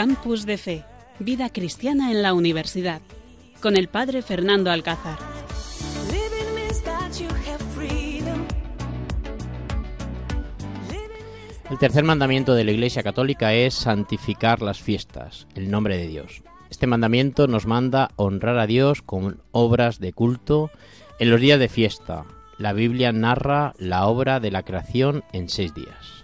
Campus de Fe, Vida Cristiana en la Universidad, con el Padre Fernando Alcázar. El tercer mandamiento de la Iglesia Católica es santificar las fiestas, el nombre de Dios. Este mandamiento nos manda honrar a Dios con obras de culto en los días de fiesta. La Biblia narra la obra de la creación en seis días.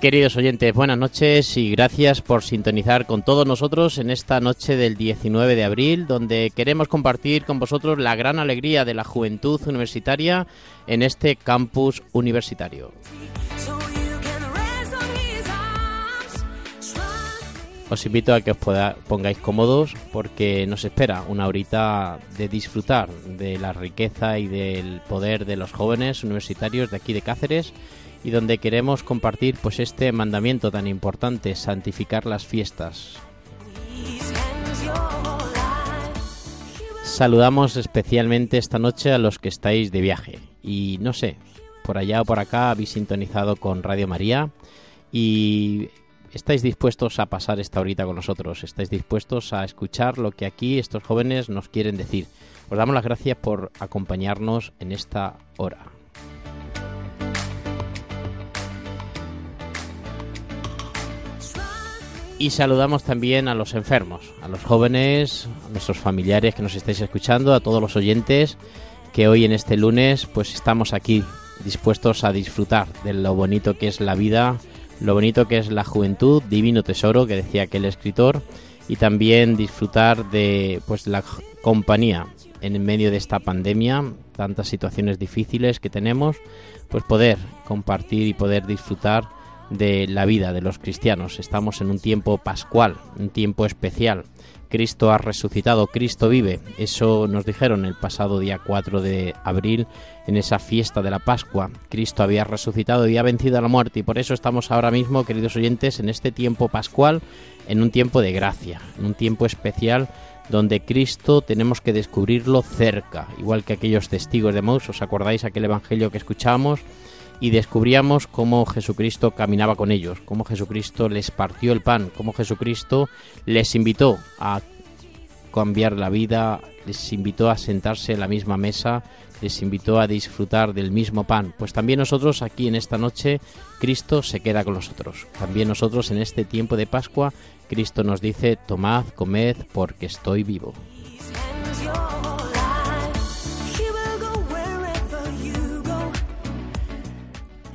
Queridos oyentes, buenas noches y gracias por sintonizar con todos nosotros en esta noche del 19 de abril, donde queremos compartir con vosotros la gran alegría de la juventud universitaria en este campus universitario. Os invito a que os pongáis cómodos porque nos espera una horita de disfrutar de la riqueza y del poder de los jóvenes universitarios de aquí de Cáceres y donde queremos compartir pues este mandamiento tan importante, santificar las fiestas. Saludamos especialmente esta noche a los que estáis de viaje y no sé, por allá o por acá habéis sintonizado con Radio María y estáis dispuestos a pasar esta horita con nosotros, estáis dispuestos a escuchar lo que aquí estos jóvenes nos quieren decir. Os damos las gracias por acompañarnos en esta hora. Y saludamos también a los enfermos, a los jóvenes, a nuestros familiares que nos estáis escuchando, a todos los oyentes que hoy en este lunes pues estamos aquí dispuestos a disfrutar de lo bonito que es la vida, lo bonito que es la juventud, divino tesoro que decía aquel escritor y también disfrutar de pues la compañía en medio de esta pandemia, tantas situaciones difíciles que tenemos, pues poder compartir y poder disfrutar de la vida de los cristianos. Estamos en un tiempo pascual, un tiempo especial. Cristo ha resucitado, Cristo vive. Eso nos dijeron el pasado día 4 de abril en esa fiesta de la Pascua. Cristo había resucitado y ha vencido a la muerte y por eso estamos ahora mismo, queridos oyentes, en este tiempo pascual, en un tiempo de gracia, en un tiempo especial donde Cristo tenemos que descubrirlo cerca, igual que aquellos testigos de Maus, ¿os acordáis aquel evangelio que escuchamos? Y descubríamos cómo Jesucristo caminaba con ellos, cómo Jesucristo les partió el pan, cómo Jesucristo les invitó a cambiar la vida, les invitó a sentarse en la misma mesa, les invitó a disfrutar del mismo pan. Pues también nosotros aquí en esta noche, Cristo se queda con nosotros. También nosotros en este tiempo de Pascua, Cristo nos dice, tomad, comed, porque estoy vivo.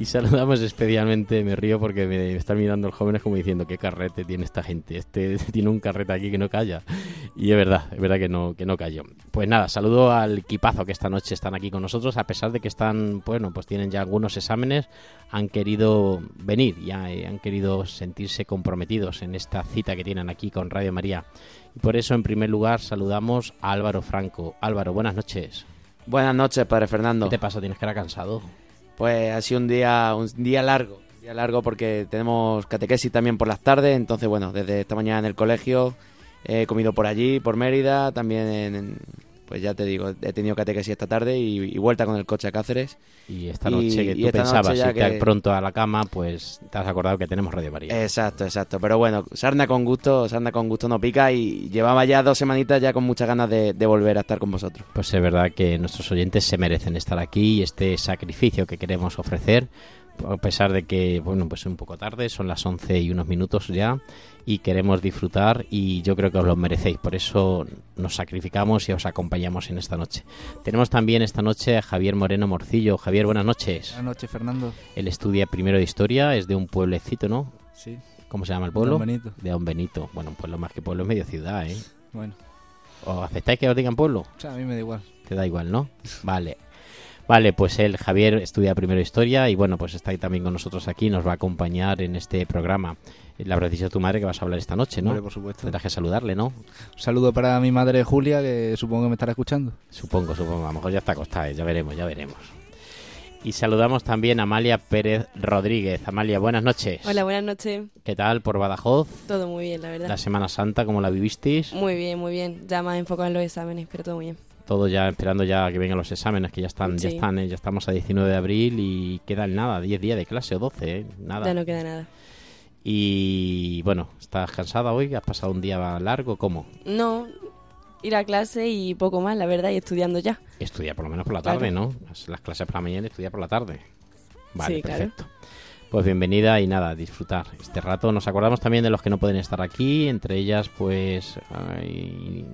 Y saludamos especialmente, me río porque me están mirando los jóvenes como diciendo qué carrete tiene esta gente, este tiene un carrete aquí que no calla. Y es verdad, es verdad que no, que no cayó. Pues nada, saludo al equipazo que esta noche están aquí con nosotros, a pesar de que están, bueno, pues tienen ya algunos exámenes, han querido venir, ya han querido sentirse comprometidos en esta cita que tienen aquí con Radio María. Y por eso, en primer lugar, saludamos a Álvaro Franco. Álvaro, buenas noches. Buenas noches, padre Fernando. ¿Qué te pasa? ¿Tienes que era cansado? Pues ha sido un día, un día largo, día largo porque tenemos catequesis también por las tardes, entonces bueno, desde esta mañana en el colegio he comido por allí, por Mérida, también en, pues ya te digo, he tenido catequesis esta tarde y, vuelta con el coche a Cáceres. Y esta noche que tú pensabas irte pronto a la cama, pues te has acordado que tenemos Radio María. Exacto, exacto. Pero bueno, sarna con gusto, sarna con gusto no pica y llevaba ya dos semanitas ya con muchas ganas de, de volver a estar con vosotros. Pues es verdad que nuestros oyentes se merecen estar aquí y este sacrificio que queremos ofrecer a pesar de que, bueno, pues es un poco tarde, son las 11 y unos minutos ya, y queremos disfrutar y yo creo que os lo merecéis, por eso nos sacrificamos y os acompañamos en esta noche. Tenemos también esta noche a Javier Moreno Morcillo. Javier, buenas noches. Buenas noches, Fernando. Él estudia primero de historia, es de un pueblecito, ¿no? Sí. ¿Cómo se llama el pueblo? De Don Benito. De Don Benito. Bueno, un pueblo más que pueblo es medio ciudad, ¿eh? Bueno. ¿Os aceptáis que os digan pueblo? O sea, a mí me da igual. Te da igual, ¿no? Vale. Vale, pues él, Javier, estudia primero historia y bueno, pues está ahí también con nosotros aquí, nos va a acompañar en este programa. La habrás dicho a tu madre que vas a hablar esta noche, ¿no? por supuesto. Tendrás que saludarle, ¿no? Un saludo para mi madre Julia, que supongo que me estará escuchando. Supongo, supongo. A lo mejor ya está acostada, ya veremos, ya veremos. Y saludamos también a Amalia Pérez Rodríguez. Amalia, buenas noches. Hola, buenas noches. ¿Qué tal por Badajoz? Todo muy bien, la verdad. La Semana Santa, ¿cómo la vivisteis? Muy bien, muy bien. Ya más enfocado en los exámenes, pero todo muy bien. Todo ya esperando ya que vengan los exámenes, que ya están, ya están, ¿eh? ya estamos a 19 de abril y quedan nada, 10 días de clase o 12, ¿eh? nada. Ya no queda nada. Y bueno, ¿estás cansada hoy? ¿Has pasado un día largo? ¿Cómo? No, ir a clase y poco más, la verdad, y estudiando ya. Estudia por lo menos por la Claro. tarde, ¿no? Las, las clases por la mañana, estudia por la tarde. Vale, Sí, claro. perfecto. Pues bienvenida y nada, disfrutar este rato. Nos acordamos también de los que no pueden estar aquí, entre ellas pues hay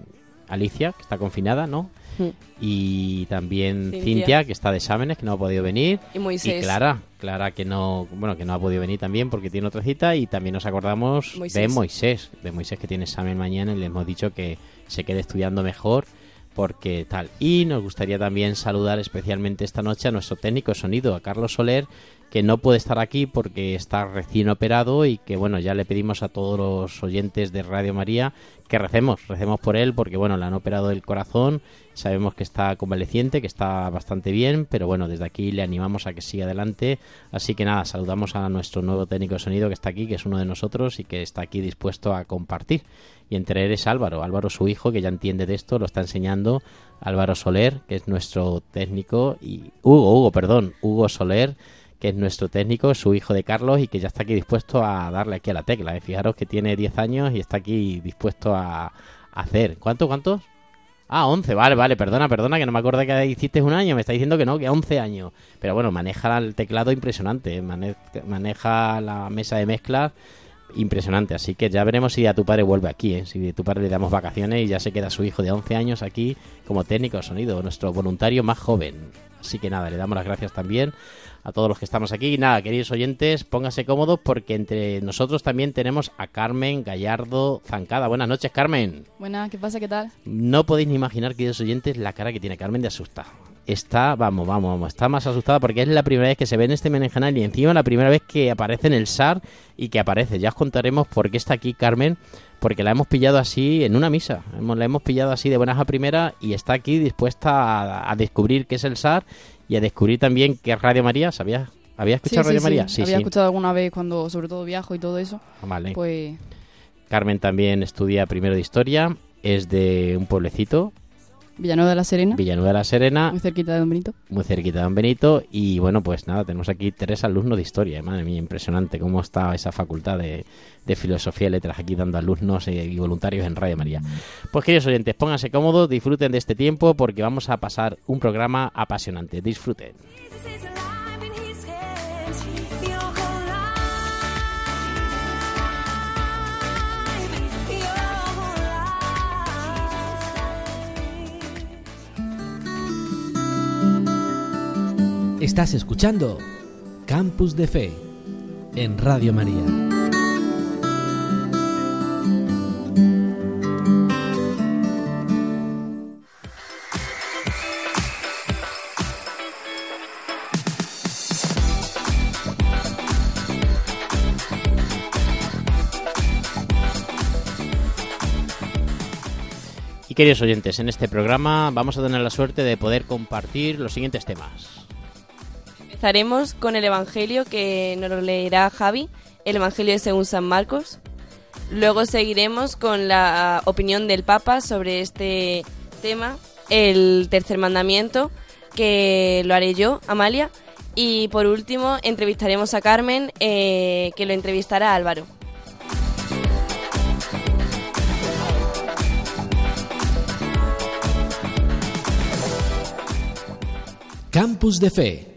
Alicia, que está confinada, ¿no? Mm. Y también Cintia. Cintia. que está de exámenes, que no ha podido venir. Y Moisés. Y Clara, Clara que no, bueno, que no ha podido venir también porque tiene otra cita y también nos acordamos de Moisés. Moisés, de Moisés que tiene examen mañana y le hemos dicho que se quede estudiando mejor porque tal. Y nos gustaría también saludar especialmente esta noche a nuestro técnico de sonido, a Carlos Soler, que no puede estar aquí porque está recién operado y que bueno, ya le pedimos a todos los oyentes de Radio María que recemos, recemos por él porque bueno, le han operado el corazón, sabemos que está convaleciente, que está bastante bien, pero bueno, desde aquí le animamos a que siga adelante, así que nada, saludamos a nuestro nuevo técnico de sonido que está aquí, que es uno de nosotros y que está aquí dispuesto a compartir. Y entre él es Álvaro, Álvaro su hijo, que ya entiende de esto, lo está enseñando, Álvaro Soler, que es nuestro técnico, y Hugo, Hugo, perdón, Hugo Soler, que es nuestro técnico, su hijo de Carlos y que ya está aquí dispuesto a darle aquí a la tecla. ¿eh? Fijaros que tiene 10 años y está aquí dispuesto a, hacer. ¿Cuánto, cuántos? Ah, 11, vale, vale, perdona, perdona, que no me acuerdo que hiciste un año, me está diciendo que no, que 11 años. Pero bueno, maneja el teclado impresionante, ¿eh? mane- maneja la mesa de mezclas impresionante. Así que ya veremos si a tu padre vuelve aquí, ¿eh? si a tu padre le damos vacaciones y ya se queda su hijo de 11 años aquí como técnico de sonido, nuestro voluntario más joven. Así que nada, le damos las gracias también a todos los que estamos aquí. Y nada, queridos oyentes, pónganse cómodos porque entre nosotros también tenemos a Carmen Gallardo Zancada. Buenas noches, Carmen. Buenas, ¿qué pasa? ¿Qué tal? No podéis ni imaginar, queridos oyentes, la cara que tiene Carmen de asustada. Está, vamos, vamos, vamos, está más asustada porque es la primera vez que se ve en este Menenjanal y encima la primera vez que aparece en el SAR y que aparece. Ya os contaremos por qué está aquí Carmen, porque la hemos pillado así en una misa. La hemos pillado así de buenas a primera y está aquí dispuesta a, a descubrir qué es el SAR y a descubrir también qué es Radio María. ¿Sabías? ¿Habías escuchado sí, Radio sí, María? sí. Había escuchado alguna vez cuando, sobre todo, viajo y todo eso. Vale. Pues Carmen también estudia primero de historia, es de un pueblecito, Villanueva de la Serena, Villanueva de la Serena, muy cerquita de Don Benito. muy cerquita de Don Benito. Y bueno, pues nada, tenemos aquí tres alumnos de historia. Madre mía, impresionante cómo está esa facultad de, de filosofía y letras aquí dando alumnos y voluntarios en Radio María. Pues queridos oyentes, pónganse cómodos, disfruten de este tiempo porque vamos a pasar un programa apasionante. Disfruten. Estás escuchando Campus de Fe en Radio María. Y queridos oyentes, en este programa vamos a tener la suerte de poder compartir los siguientes temas. Empezaremos con el Evangelio que nos lo leerá Javi, el Evangelio según San Marcos. Luego seguiremos con la opinión del Papa sobre este tema, el tercer mandamiento, que lo haré yo, Amalia. Y por último, entrevistaremos a Carmen, eh, que lo entrevistará Álvaro. Campus de Fe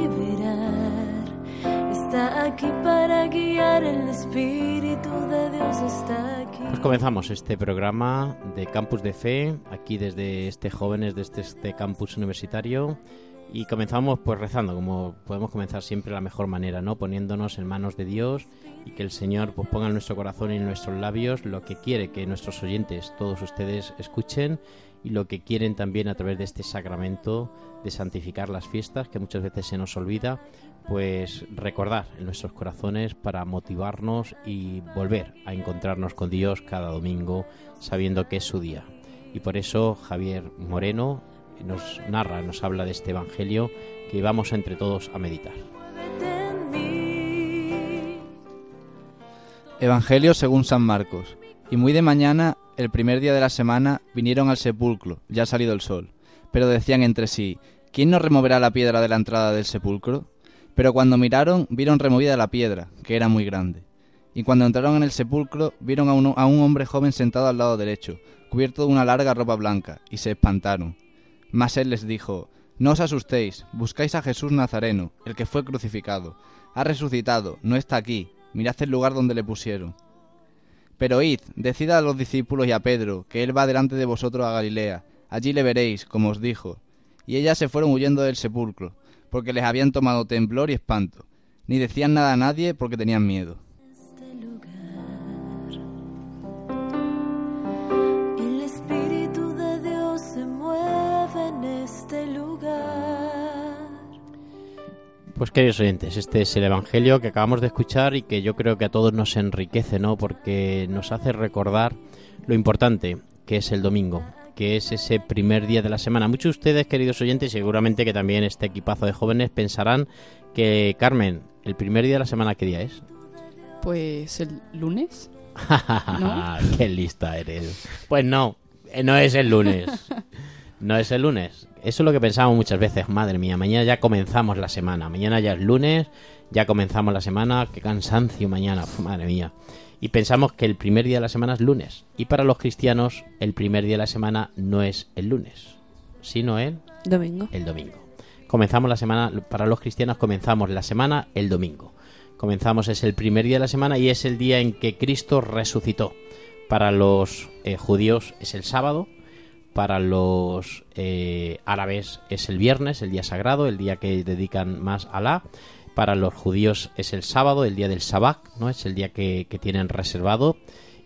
Está aquí para guiar. El Espíritu de Dios está aquí. Pues comenzamos este programa de Campus de Fe, aquí desde este jóvenes, desde este campus universitario. Y comenzamos pues rezando, como podemos comenzar siempre de la mejor manera, ¿no? Poniéndonos en manos de Dios y que el Señor pues ponga en nuestro corazón y en nuestros labios lo que quiere que nuestros oyentes, todos ustedes, escuchen y lo que quieren también a través de este sacramento de santificar las fiestas, que muchas veces se nos olvida, pues recordar en nuestros corazones para motivarnos y volver a encontrarnos con Dios cada domingo, sabiendo que es su día. Y por eso Javier Moreno nos narra, nos habla de este Evangelio que vamos entre todos a meditar. Evangelio según San Marcos. Y muy de mañana, el primer día de la semana, vinieron al sepulcro, ya ha salido el sol. Pero decían entre sí, ¿quién nos removerá la piedra de la entrada del sepulcro? Pero cuando miraron, vieron removida la piedra, que era muy grande. Y cuando entraron en el sepulcro, vieron a un, a un hombre joven sentado al lado derecho, cubierto de una larga ropa blanca, y se espantaron. Mas él les dijo, No os asustéis, buscáis a Jesús Nazareno, el que fue crucificado. Ha resucitado, no está aquí, mirad el lugar donde le pusieron. Pero id, decid a los discípulos y a Pedro, que él va delante de vosotros a Galilea, allí le veréis, como os dijo. Y ellas se fueron huyendo del sepulcro, porque les habían tomado temblor y espanto. Ni decían nada a nadie porque tenían miedo. Pues queridos oyentes, este es el Evangelio que acabamos de escuchar y que yo creo que a todos nos enriquece, ¿no? Porque nos hace recordar lo importante que es el domingo, que es ese primer día de la semana. Muchos de ustedes, queridos oyentes, seguramente que también este equipazo de jóvenes pensarán que, Carmen, el primer día de la semana, ¿qué día es? Pues el lunes. ¡Qué lista eres! Pues no, eh, no es el lunes. No es el lunes. Eso es lo que pensamos muchas veces. Madre mía, mañana ya comenzamos la semana. Mañana ya es lunes, ya comenzamos la semana. Qué cansancio mañana, madre mía. Y pensamos que el primer día de la semana es lunes. Y para los cristianos, el primer día de la semana no es el lunes, sino el, Domingo. el domingo. Comenzamos la semana, para los cristianos comenzamos la semana el domingo. Comenzamos, es el primer día de la semana y es el día en que Cristo resucitó. Para los eh, judíos es el sábado, para los eh, árabes es el viernes, el día sagrado, el día que dedican más a Alá. Para los judíos es el sábado, el día del Sabbat, ¿no? Es el día que, tienen reservado.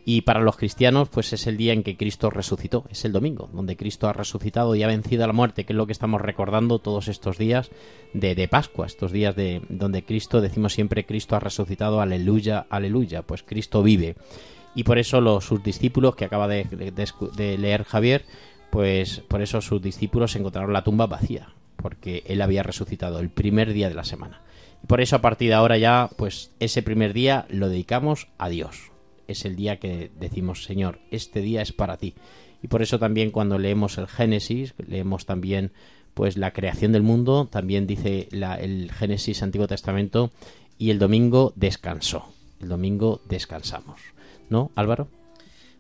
Y para los cristianos, pues es el día en que Cristo resucitó, es el domingo, donde Cristo ha resucitado y ha vencido a la muerte, que es lo que estamos recordando todos estos días de, de Pascua, estos días de donde Cristo, decimos siempre, Cristo ha resucitado, aleluya, aleluya, pues Cristo vive. Y por eso los, sus discípulos, que acaba de, de leer Javier, pues por eso sus discípulos encontraron la tumba vacía, porque él había resucitado el primer día de la semana. Y por eso a partir de ahora ya, pues ese primer día lo dedicamos a Dios. Es el día que decimos, Señor, este día es para ti. Y por eso también cuando leemos el Génesis, leemos también pues la creación del mundo, también dice la- el Génesis Antiguo Testamento, y el domingo descansó. El domingo descansamos. ¿No, Álvaro?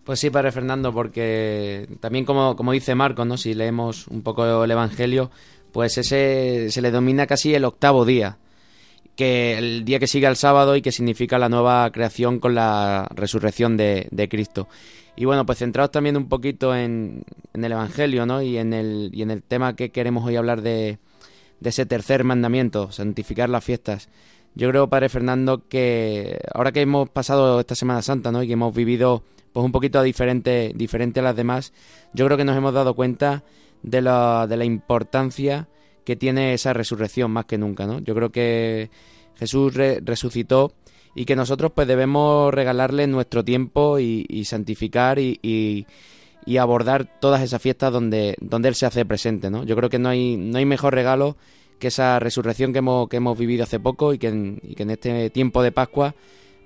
Pues sí, Padre Fernando, porque también como, como dice Marcos, ¿no? Si leemos un poco el Evangelio, pues ese se le domina casi el octavo día, que el día que sigue al sábado y que significa la nueva creación con la resurrección de, de Cristo. Y bueno, pues centrados también un poquito en, en el Evangelio, ¿no? Y en el, y en el tema que queremos hoy hablar de, de ese tercer mandamiento, santificar las fiestas. Yo creo, Padre Fernando, que ahora que hemos pasado esta Semana Santa, ¿no? Y que hemos vivido pues un poquito diferente, diferente a las demás, yo creo que nos hemos dado cuenta de la, de la importancia que tiene esa resurrección más que nunca, ¿no? Yo creo que Jesús re- resucitó y que nosotros pues debemos regalarle nuestro tiempo y, y santificar y, y- y abordar todas esas fiestas donde, donde Él se hace presente, ¿no? Yo creo que no hay, no hay mejor regalo que esa resurrección que hemos, que hemos vivido hace poco y que, en, este tiempo de Pascua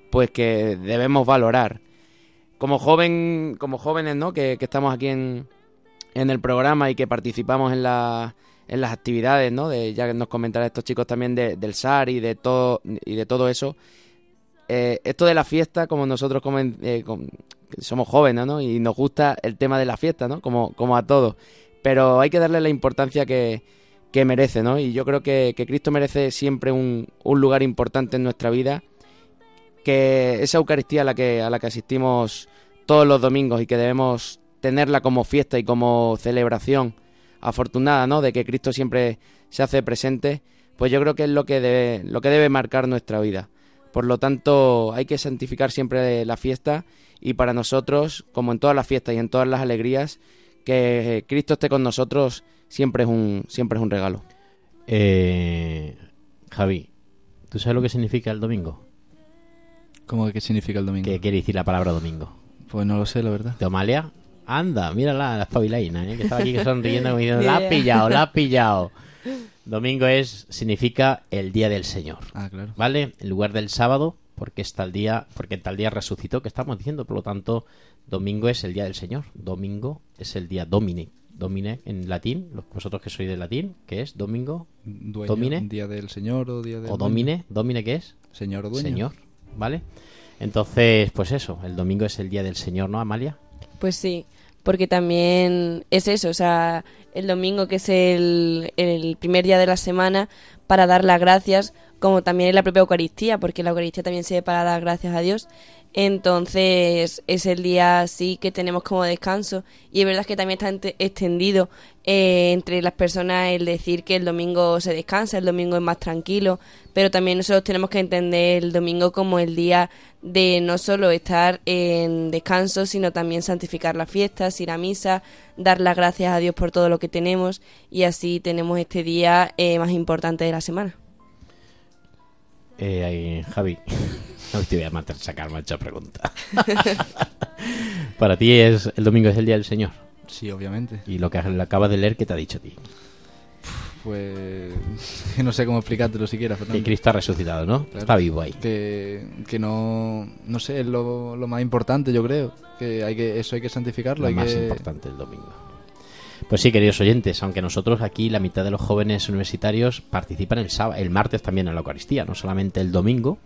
pues que debemos valorar. Como joven, como jóvenes, ¿no? Que, que estamos aquí en, en el programa y que participamos en, la, en las actividades, ¿no? De, ya que nos comentarán estos chicos también de- del SAR y de todo, y de todo eso. Eh, esto de la fiesta, como nosotros eh, somos jóvenes, ¿no? Y nos gusta el tema de la fiesta, ¿no? Como, como a todos. Pero hay que darle la importancia que, que merece, ¿no? Y yo creo que, Cristo merece siempre un, un lugar importante en nuestra vida. Que esa Eucaristía a la que, a la que asistimos todos los domingos y que debemos tenerla como fiesta y como celebración afortunada, ¿no? De que Cristo siempre se hace presente, pues yo creo que es lo que debe, lo que debe marcar nuestra vida. Por lo tanto, hay que santificar siempre la fiesta y para nosotros, como en todas las fiestas y en todas las alegrías, que Cristo esté con nosotros siempre es un, siempre es un regalo. Eh, Javi, ¿tú sabes lo que significa el domingo? ¿Cómo que qué significa el domingo? ¿Qué quiere decir la palabra domingo? Pues no lo sé, la verdad. ¿De Amalia? Anda, mírala, la espabilaina, ¿eh? que estaba aquí sonriendo como diciendo, la ha pillado, la ha pillado. Domingo es, significa el día del Señor. Ah, claro. ¿Vale? En lugar del sábado, porque está el día, porque tal día resucitó, que estamos diciendo, por lo tanto, domingo es el día del Señor. Domingo es el día Domine. Domine en latín, los- vosotros que sois de latín, ¿qué es? Domingo Dueño, Domine. Día del Señor o Día del o dueño. Domine, Domine ¿qué es? Señor o dueño. Señor, ¿vale? Entonces, pues eso, el domingo es el día del Señor, ¿no, Amalia? Pues sí, porque también es eso, o sea, el domingo que es el, el primer día de la semana para dar las gracias, como también en la propia Eucaristía, porque la Eucaristía también sirve para dar gracias a Dios. Entonces es el día así que tenemos como descanso. Y es verdad que también está extendido eh, entre las personas el decir que el domingo se descansa, el domingo es más tranquilo, pero también nosotros tenemos que entender el domingo como el día de no solo estar en descanso, sino también santificar las fiestas, ir a misa, dar las gracias a Dios por todo lo que tenemos. Y así tenemos este día eh, más importante de la semana. Eh, ahí, Javi, no te voy a matar, sacar mucha pregunta. Para ti es el domingo es el día del Señor. Sí, obviamente. Y lo que acabas de leer, ¿qué te ha dicho a ti? Pues que no sé cómo explicártelo siquiera, Que Fernando. Cristo ha resucitado, ¿no? Claro. Está vivo ahí. Que, que no, no sé, es lo, lo más importante, yo creo. Que hay que eso hay que santificarlo. Lo hay más que... importante el domingo. Pues sí, queridos oyentes, aunque nosotros aquí, la mitad de los jóvenes universitarios participan el, sábado, el martes también en la Eucaristía, no solamente el domingo,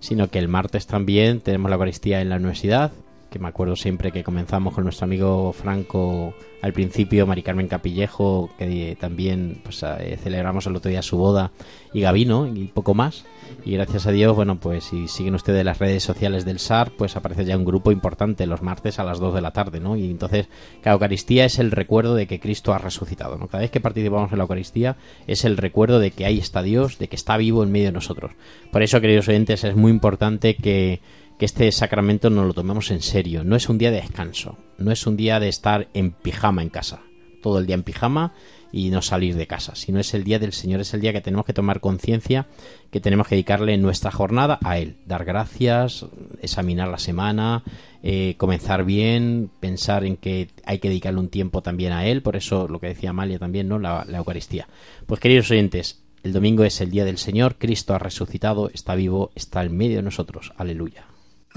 sino que el martes también tenemos la Eucaristía en la universidad, que me acuerdo siempre que comenzamos con nuestro amigo Franco al principio, Mari Carmen Capillejo, que también pues, eh, celebramos el otro día su boda, y Gavino, y poco más. Y gracias a Dios, bueno, pues si siguen ustedes las redes sociales del SAR, pues aparece ya un grupo importante los martes a las 2 de la tarde, ¿no? Y entonces, la Eucaristía es el recuerdo de que Cristo ha resucitado, ¿no? Cada vez que participamos en la Eucaristía es el recuerdo de que ahí está Dios, de que está vivo en medio de nosotros. Por eso, queridos oyentes, es muy importante que, que este sacramento nos lo tomemos en serio. No es un día de descanso, no es un día de estar en pijama en casa, todo el día en pijama y no salir de casa, sino es el día del Señor, es el día que tenemos que tomar conciencia, que tenemos que dedicarle nuestra jornada a Él, dar gracias, examinar la semana, eh, comenzar bien, pensar en que hay que dedicarle un tiempo también a Él, por eso lo que decía Amalia también, ¿no? La, la Eucaristía. Pues queridos oyentes, el domingo es el día del Señor, Cristo ha resucitado, está vivo, está en medio de nosotros, aleluya.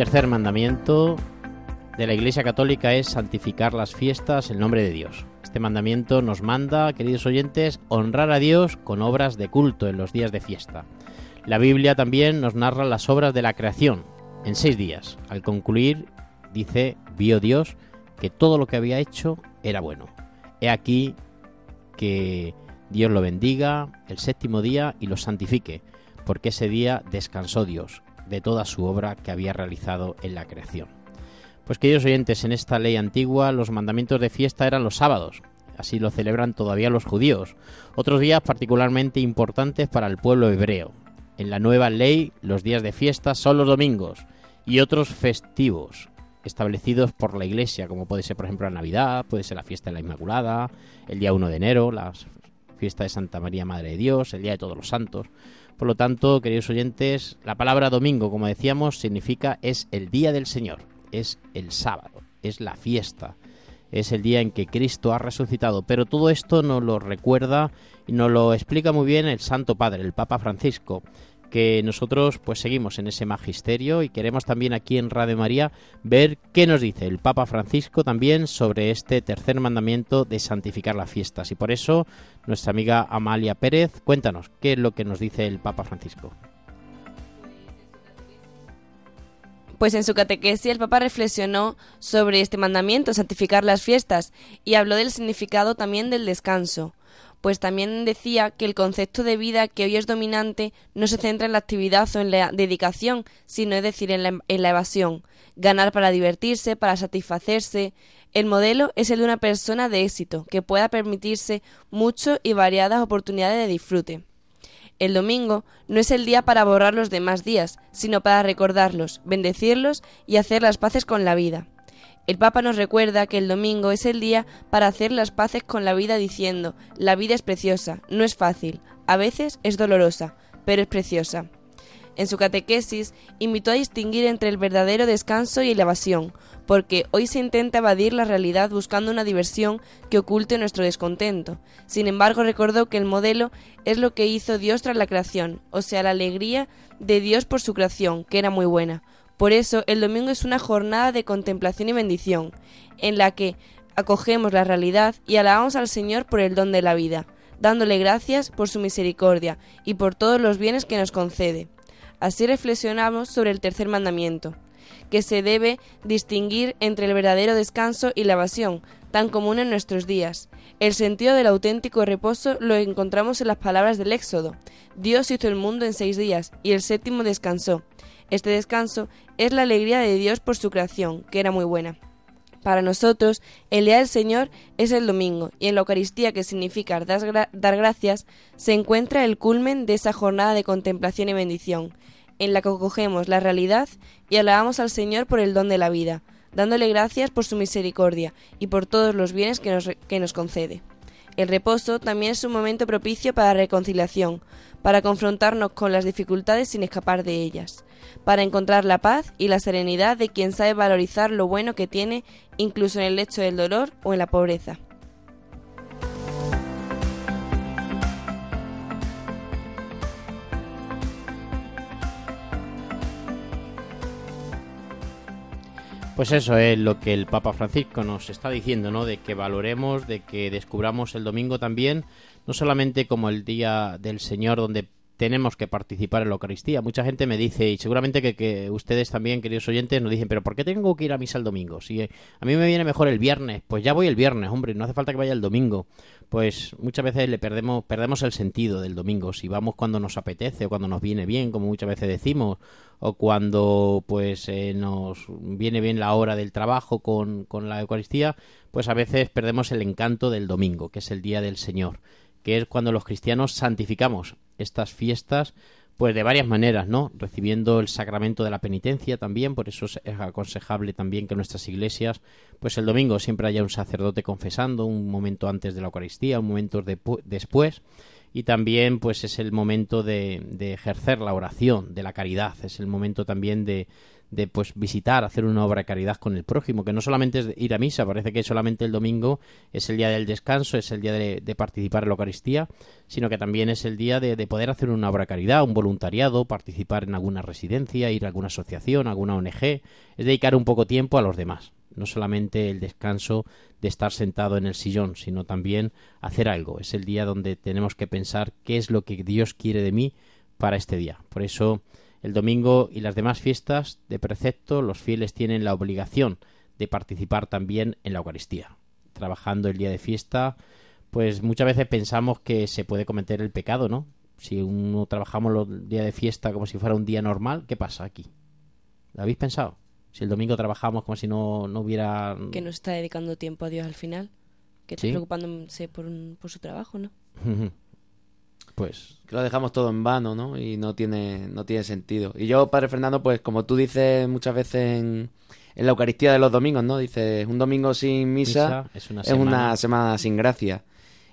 Tercer mandamiento de la Iglesia Católica es santificar las fiestas en nombre de Dios. Este mandamiento nos manda, queridos oyentes, honrar a Dios con obras de culto en los días de fiesta. La Biblia también nos narra las obras de la creación en seis días. Al concluir, dice, vio Dios que todo lo que había hecho era bueno. He aquí que Dios lo bendiga el séptimo día y lo santifique, porque ese día descansó Dios de toda su obra que había realizado en la creación. Pues queridos oyentes, en esta ley antigua los mandamientos de fiesta eran los sábados, así lo celebran todavía los judíos, otros días particularmente importantes para el pueblo hebreo. En la nueva ley los días de fiesta son los domingos y otros festivos establecidos por la iglesia, como puede ser por ejemplo la Navidad, puede ser la fiesta de la Inmaculada, el día 1 de enero, la fiesta de Santa María Madre de Dios, el día de todos los santos. Por lo tanto, queridos oyentes, la palabra domingo, como decíamos, significa es el día del Señor, es el sábado, es la fiesta, es el día en que Cristo ha resucitado. Pero todo esto nos lo recuerda y nos lo explica muy bien el Santo Padre, el Papa Francisco, que nosotros pues seguimos en ese magisterio y queremos también aquí en Radio María ver qué nos dice el Papa Francisco también sobre este tercer mandamiento de santificar las fiestas. Y por eso nuestra amiga Amalia Pérez, cuéntanos qué es lo que nos dice el Papa Francisco. Pues en su catequesis el Papa reflexionó sobre este mandamiento, santificar las fiestas, y habló del significado también del descanso. Pues también decía que el concepto de vida que hoy es dominante no se centra en la actividad o en la dedicación, sino es decir, en la, en la evasión. Ganar para divertirse, para satisfacerse. El modelo es el de una persona de éxito, que pueda permitirse mucho y variadas oportunidades de disfrute. El domingo no es el día para borrar los demás días, sino para recordarlos, bendecirlos y hacer las paces con la vida. El Papa nos recuerda que el domingo es el día para hacer las paces con la vida diciendo, la vida es preciosa, no es fácil, a veces es dolorosa, pero es preciosa. En su catequesis invitó a distinguir entre el verdadero descanso y la evasión, porque hoy se intenta evadir la realidad buscando una diversión que oculte nuestro descontento. Sin embargo, recordó que el modelo es lo que hizo Dios tras la creación, o sea, la alegría de Dios por su creación, que era muy buena. Por eso, el domingo es una jornada de contemplación y bendición, en la que acogemos la realidad y alabamos al Señor por el don de la vida, dándole gracias por su misericordia y por todos los bienes que nos concede. Así reflexionamos sobre el tercer mandamiento, que se debe distinguir entre el verdadero descanso y la evasión, tan común en nuestros días. El sentido del auténtico reposo lo encontramos en las palabras del Éxodo. Dios hizo el mundo en seis días, y el séptimo descansó. Este descanso es la alegría de Dios por su creación, que era muy buena. Para nosotros, el día del Señor es el domingo, y en la Eucaristía, que significa dar, gra dar, gracias, se encuentra el culmen de esa jornada de contemplación y bendición, en la que acogemos la realidad y alabamos al Señor por el don de la vida, dándole gracias por su misericordia y por todos los bienes que nos, que nos concede. El reposo también es un momento propicio para la reconciliación, para confrontarnos con las dificultades sin escapar de ellas, para encontrar la paz y la serenidad de quien sabe valorizar lo bueno que tiene incluso en el lecho del dolor o en la pobreza. Pues eso es lo que el Papa Francisco nos está diciendo, ¿no? De que valoremos, de que descubramos el domingo también, no solamente como el día del Señor donde tenemos que participar en la Eucaristía. Mucha gente me dice, y seguramente que, que, ustedes también, queridos oyentes, nos dicen, pero ¿por qué tengo que ir a misa el domingo? Si a mí me viene mejor el viernes, pues ya voy el viernes, hombre, no hace falta que vaya el domingo. Pues muchas veces le perdemos, perdemos el sentido del domingo, si vamos cuando nos apetece o cuando nos viene bien, como muchas veces decimos, o cuando pues eh, nos viene bien la hora del trabajo con, con la Eucaristía, pues a veces perdemos el encanto del domingo, que es el día del Señor que es cuando los cristianos santificamos estas fiestas pues de varias maneras, ¿no? Recibiendo el sacramento de la penitencia también, por eso es aconsejable también que en nuestras iglesias, pues el domingo siempre haya un sacerdote confesando, un momento antes de la Eucaristía, un momento de, después, y también pues es el momento de, de ejercer la oración, de la caridad, es el momento también de, de pues visitar, hacer una obra de caridad con el prójimo, que no solamente es ir a misa, parece que solamente el domingo es el día del descanso, es el día de, participar en la Eucaristía, sino que también es el día de, de, poder hacer una obra de caridad, un voluntariado, participar en alguna residencia, ir a alguna asociación, alguna ONG, es dedicar un poco tiempo a los demás, no solamente el descanso de estar sentado en el sillón, sino también hacer algo, es el día donde tenemos que pensar qué es lo que Dios quiere de mí para este día. Por eso el domingo y las demás fiestas de precepto, los fieles tienen la obligación de participar también en la Eucaristía. Trabajando el día de fiesta, pues muchas veces pensamos que se puede cometer el pecado, ¿no? Si uno trabajamos el día de fiesta como si fuera un día normal, ¿qué pasa aquí? ¿Lo habéis pensado? Si el domingo trabajamos como si no, no hubiera... Que no está dedicando tiempo a Dios al final. Que está ¿Sí? preocupándose por, por su trabajo, ¿no? pues que lo dejamos todo en vano, ¿no? Y no tiene, no tiene sentido. Y yo, Padre Fernando, pues como tú dices muchas veces en, en la Eucaristía de los domingos, ¿no? Dices, un domingo sin misa, misa es, una, es semana. una semana sin gracia.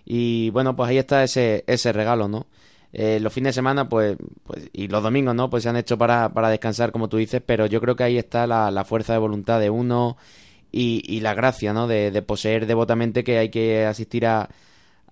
Y bueno, pues ahí está ese, ese regalo, ¿no? Eh, los fines de semana, pues, pues, y los domingos, ¿no? Pues se han hecho para, para descansar, como tú dices, pero yo creo que ahí está la, la fuerza de voluntad de uno y, y la gracia, ¿no? De, de poseer devotamente que hay que asistir a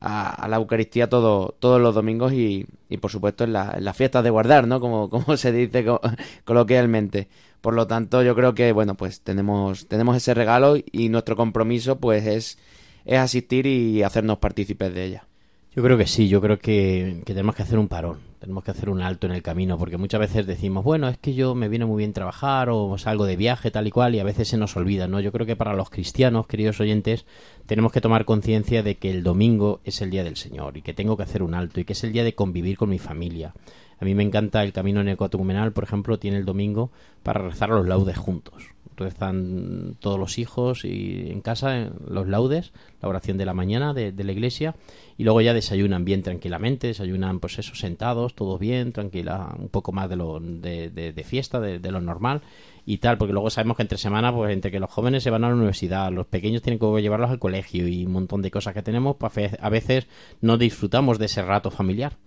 a, a la Eucaristía todo, todos los domingos y, y por supuesto en, la, las fiestas de guardar, ¿no? Como, como se dice co coloquialmente. Por lo tanto, yo creo que, bueno, pues tenemos, tenemos ese regalo y nuestro compromiso, pues, es, es asistir y hacernos partícipes de ella. Yo creo que sí, yo creo que, tenemos que hacer un parón tenemos que hacer un alto en el camino, porque muchas veces decimos, bueno, es que yo me viene muy bien trabajar o salgo de viaje tal y cual, y a veces se nos olvida, ¿no? Yo creo que para los cristianos, queridos oyentes, tenemos que tomar conciencia de que el domingo es el día del Señor y que tengo que hacer un alto y que es el día de convivir con mi familia. A mí me encanta el camino necotumenal, por ejemplo, tiene el domingo para rezar los laudes juntos rezan todos los hijos y en casa los laudes, la oración de la mañana de, la iglesia y luego ya desayunan bien tranquilamente, desayunan pues eso sentados, todos bien, tranquila, un poco más de lo de, de, fiesta, de, lo normal y tal, porque luego sabemos que entre semana, pues entre que los jóvenes se van a la universidad, los pequeños tienen que llevarlos al colegio y un montón de cosas que tenemos, pues a veces no disfrutamos de ese rato familiar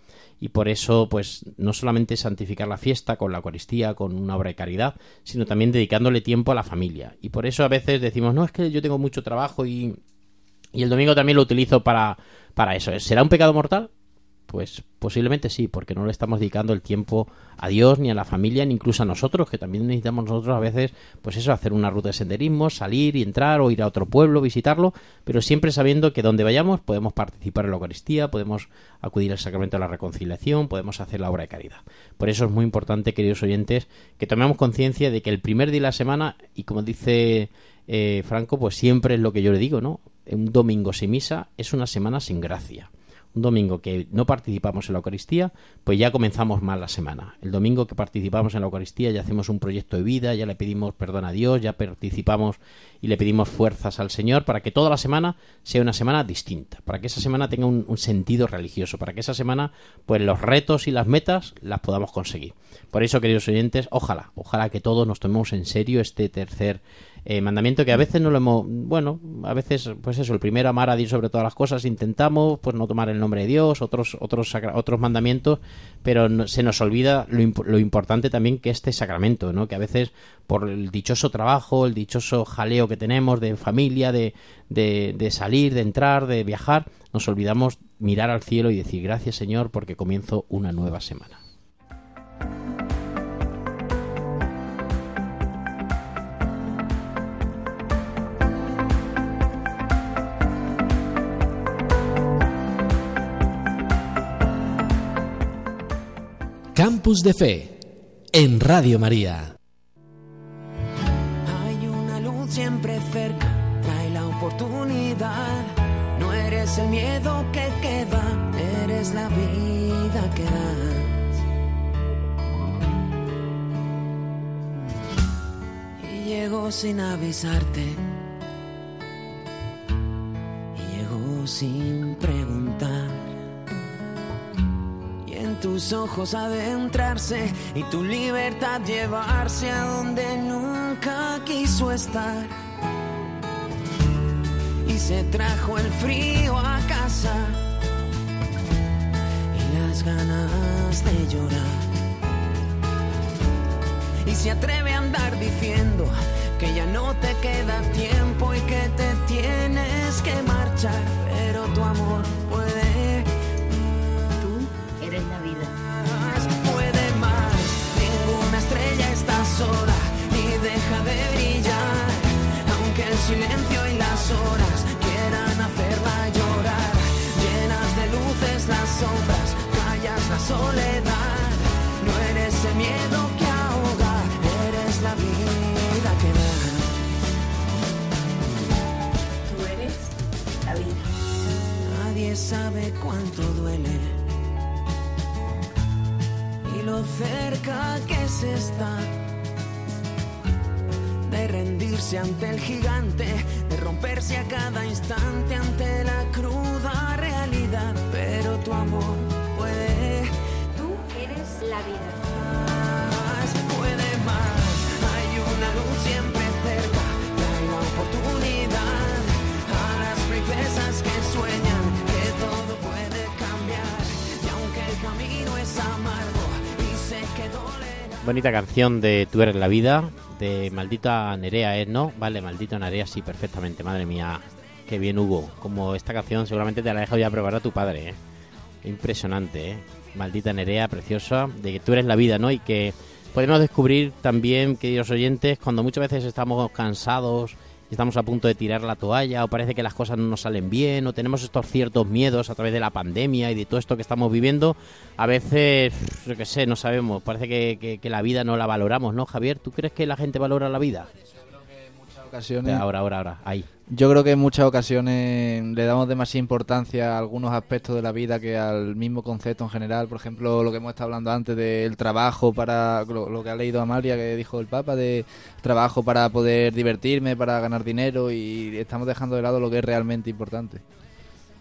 y por eso pues no solamente santificar la fiesta con la Eucaristía, con una obra de caridad, sino también dedicándole tiempo a la familia. Y por eso a veces decimos, no, es que yo tengo mucho trabajo y, y el domingo también lo utilizo para, para eso. ¿Será un pecado mortal? Pues posiblemente sí, porque no le estamos dedicando el tiempo a Dios, ni a la familia, ni incluso a nosotros, que también necesitamos nosotros a veces, pues eso, hacer una ruta de senderismo, salir y entrar, o ir a otro pueblo, visitarlo, pero siempre sabiendo que donde vayamos podemos participar en la Eucaristía, podemos acudir al sacramento de la reconciliación, podemos hacer la obra de caridad. Por eso es muy importante, queridos oyentes, que tomemos conciencia de que el primer día de la semana, y como dice eh, Franco, pues siempre es lo que yo le digo, ¿no? Un domingo sin misa es una semana sin gracia un domingo que no participamos en la Eucaristía, pues ya comenzamos mal la semana. El domingo que participamos en la Eucaristía ya hacemos un proyecto de vida, ya le pedimos perdón a Dios, ya participamos y le pedimos fuerzas al Señor para que toda la semana sea una semana distinta, para que esa semana tenga un, sentido religioso, para que esa semana pues los retos y las metas las podamos conseguir. Por eso, queridos oyentes, ojalá, ojalá que todos nos tomemos en serio este tercer eh, mandamiento que a veces no lo hemos, bueno, a veces, pues eso, el primero amar a Dios sobre todas las cosas, intentamos, pues no tomar el nombre de Dios, otros, otros, otros mandamientos, pero se nos olvida lo, lo, importante también que este sacramento, ¿no? Que a veces por el dichoso trabajo, el dichoso jaleo que tenemos de familia, de, de, de salir, de entrar, de viajar, nos olvidamos mirar al cielo y decir gracias Señor porque comienzo una nueva semana. Campus de Fe en Radio María. Hay una luz siempre cerca, trae la oportunidad. No eres el miedo que queda, eres la vida que das. Y llegó sin avisarte. Y llegó sin preguntar tus ojos adentrarse y tu libertad llevarse a donde nunca quiso estar. Y se trajo el frío a casa y las ganas de llorar. Y se atreve a andar diciendo que ya no te queda tiempo y que te tienes que marchar, pero tu amor puede deja de brillar, aunque el silencio y las horas quieran hacerla llorar, llenas de luces las sombras, callas la soledad, no eres el miedo que ahoga, eres la vida que da. Tú eres la vida. Nadie sabe cuánto duele. Lo cerca que se está rendirse ante el gigante, de romperse a cada instante ante la cruda realidad. Pero tu amor puede. Tú eres la vida. puede más. Hay una luz siempre cerca, hay la oportunidad a las princesas que sueñan que todo puede cambiar. Y aunque el camino es amargo Bonita canción de Tú eres la vida, de Maldita Nerea, ¿eh? ¿No? Vale, Maldita Nerea, sí, perfectamente. Madre mía, qué bien hubo. Como esta canción seguramente te la dejo ya probar a tu padre, ¿eh? Impresionante, ¿eh? Maldita Nerea, preciosa, de que tú eres la vida, ¿no? Y que podemos descubrir también, queridos oyentes, cuando muchas veces estamos cansados estamos a punto de tirar la toalla o parece que las cosas no nos salen bien o tenemos estos ciertos miedos a través de la pandemia y de todo esto que estamos viviendo, a veces, yo qué sé, no sabemos, parece que, que- que la vida no la valoramos, ¿no, Javier? ¿Tú crees que la gente valora la vida? Ocasiones Ahora, ahora, ahora, ahí. Yo creo que en muchas ocasiones le damos demasiada importancia a algunos aspectos de la vida que al mismo concepto en general. Por ejemplo, lo que hemos estado hablando antes del trabajo para lo, lo que ha leído Amalia que dijo el Papa de trabajo para poder divertirme, para ganar dinero y estamos dejando de lado lo que es realmente importante.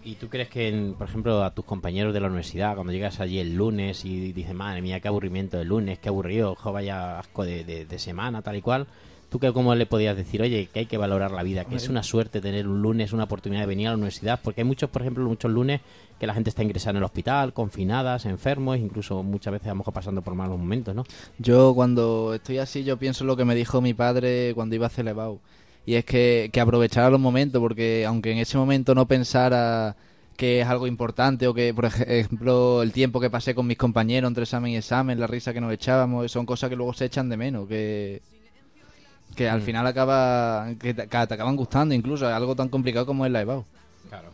¿Y tú crees que, en- por ejemplo, a tus compañeros de la universidad, cuando llegas allí el lunes y dices, madre mía, qué aburrimiento el lunes, qué aburrido, jo, vaya asco de, de- de semana, tal y cual, ¿tú qué, cómo le podías decir, oye, que hay que valorar la vida, que es una suerte tener un lunes, una oportunidad de venir a la universidad? Porque hay muchos, por ejemplo, muchos lunes que la gente está ingresada en el hospital, confinadas, enfermos, incluso muchas veces a lo mejor pasando por malos momentos, ¿no? Yo cuando estoy así, yo pienso lo que me dijo mi padre cuando iba a Celebao. Y es que, que aprovechara los momentos, porque aunque en ese momento no pensara que es algo importante o que, por ejemplo, el tiempo que pasé con mis compañeros entre examen y examen, la risa que nos echábamos, son cosas que luego se echan de menos, que, que al Mm. final acaba que te, que te acaban gustando incluso, algo tan complicado como es la EBAU. Claro.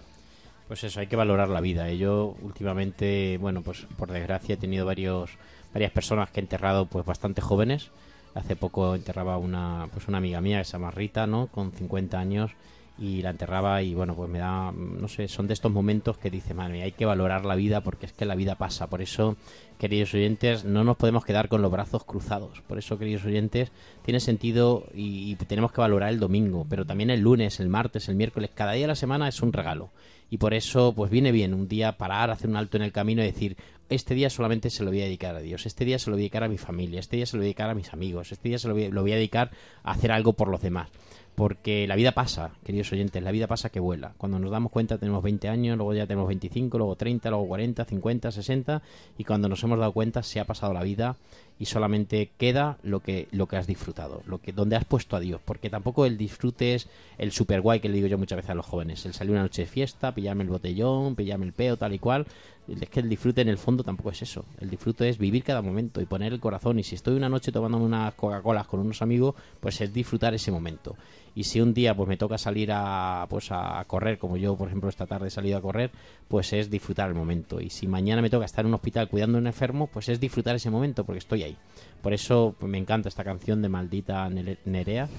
Pues eso, hay que valorar la vida. Yo últimamente, bueno, pues por desgracia he tenido varios, varias personas que he enterrado pues bastante jóvenes. Hace poco enterraba una, pues una amiga mía que se llama Rita, ¿no? Con 50 años y la enterraba y bueno, pues me da, no sé, son de estos momentos que dice, madre hay que valorar la vida porque es que la vida pasa. Por eso, queridos oyentes, no nos podemos quedar con los brazos cruzados. Por eso, queridos oyentes, tiene sentido y, tenemos que valorar el domingo, pero también el lunes, el martes, el miércoles, cada día de la semana es un regalo. Y por eso, pues viene bien un día parar, hacer un alto en el camino y decir, este día solamente se lo voy a dedicar a Dios, este día se lo voy a dedicar a mi familia, este día se lo voy a dedicar a mis amigos, este día se lo voy a dedicar a hacer algo por los demás. Porque la vida pasa, queridos oyentes, la vida pasa que vuela. Cuando nos damos cuenta tenemos 20 años, luego ya tenemos 25, luego 30, luego 40, 50, 60 y cuando nos hemos dado cuenta se ha pasado la vida y solamente queda lo que lo que has disfrutado, lo que donde has puesto a Dios, porque tampoco el disfrute es el super guay que le digo yo muchas veces a los jóvenes, el salir una noche de fiesta, pillarme el botellón, pillarme el peo, tal y cual. Es que el disfrute en el fondo tampoco es eso. El disfrute es vivir cada momento y poner el corazón. Y si estoy una noche tomándome unas Coca-Colas con unos amigos, pues es disfrutar ese momento. Y si un día pues me toca salir a pues a correr, como yo por ejemplo esta tarde he salido a correr, pues es disfrutar el momento. Y si mañana me toca estar en un hospital cuidando a un enfermo, pues es disfrutar ese momento porque estoy ahí. Por eso me encanta esta canción de Maldita Nere- Nerea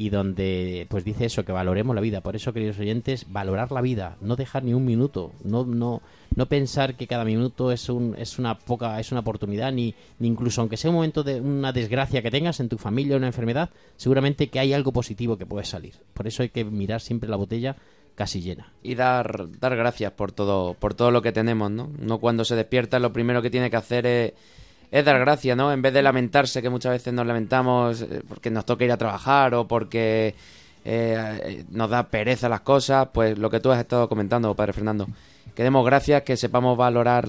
y donde pues dice eso que valoremos la vida. Por eso queridos oyentes valorar la vida no dejar ni un minuto no no no pensar que cada minuto es un es una poca es una oportunidad ni, ni incluso aunque sea un momento de una desgracia que tengas en tu familia una enfermedad seguramente que hay algo positivo que puede salir. Por eso hay que mirar siempre la botella casi llena. Y dar, dar gracias por todo, por todo lo que tenemos, ¿no? Uno cuando se despierta lo primero que tiene que hacer es, es dar gracias, ¿no? En vez de lamentarse, que muchas veces nos lamentamos eh, porque nos toca ir a trabajar o porque eh, nos da pereza las cosas, pues lo que tú has estado comentando, Padre Fernando. Que demos gracias, que sepamos valorar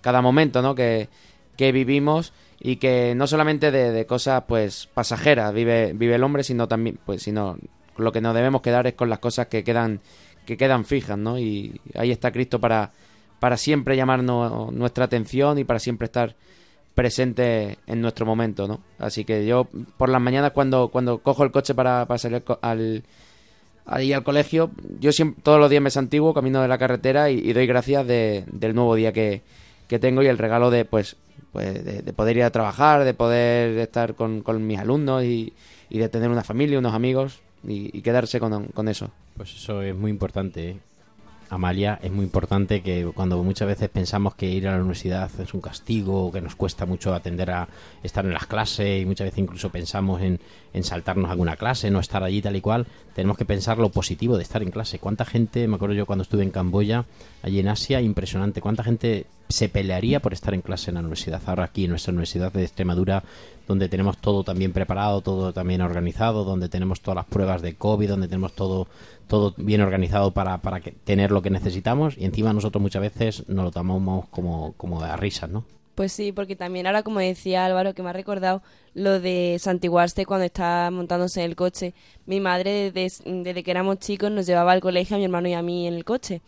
cada momento, ¿no? Que, que vivimos y que no solamente de, de cosas pues pasajeras vive, vive el hombre, sino también, pues sino lo que nos debemos quedar es con las cosas que quedan que quedan fijas, ¿no? Y ahí está Cristo para, para siempre llamarnos nuestra atención y para siempre estar presente en nuestro momento, ¿no? Así que yo por las mañanas cuando, cuando cojo el coche para, para salir co- al, ahí al colegio, yo siempre, todos los días me santiguo, camino de la carretera y, doy gracias de- del nuevo día que, que tengo y el regalo de, pues, pues de, de poder ir a trabajar, de poder estar con, con mis alumnos y, y de tener una familia, unos amigos y, y quedarse con, con eso. Pues eso es muy importante, ¿eh? Amalia, es muy importante que cuando muchas veces pensamos que ir a la universidad es un castigo, que nos cuesta mucho atender a estar en las clases y muchas veces incluso pensamos en, en saltarnos alguna clase, no estar allí tal y cual, tenemos que pensar lo positivo de estar en clase. ¿Cuánta gente, me acuerdo yo cuando estuve en Camboya, allí en Asia, impresionante, cuánta gente se pelearía por estar en clase en la universidad? Ahora aquí en nuestra universidad de Extremadura, donde tenemos todo también preparado, todo también organizado, donde tenemos todas las pruebas de COVID, donde tenemos todo todo bien organizado para, para que, tener lo que necesitamos y encima nosotros muchas veces nos lo tomamos como, como a risas, ¿no? Pues sí, porque también ahora, como decía Álvaro, que me ha recordado lo de santiguarse cuando está montándose en el coche. Mi madre, desde, desde que éramos chicos, nos llevaba al colegio a mi hermano y a mí en el coche.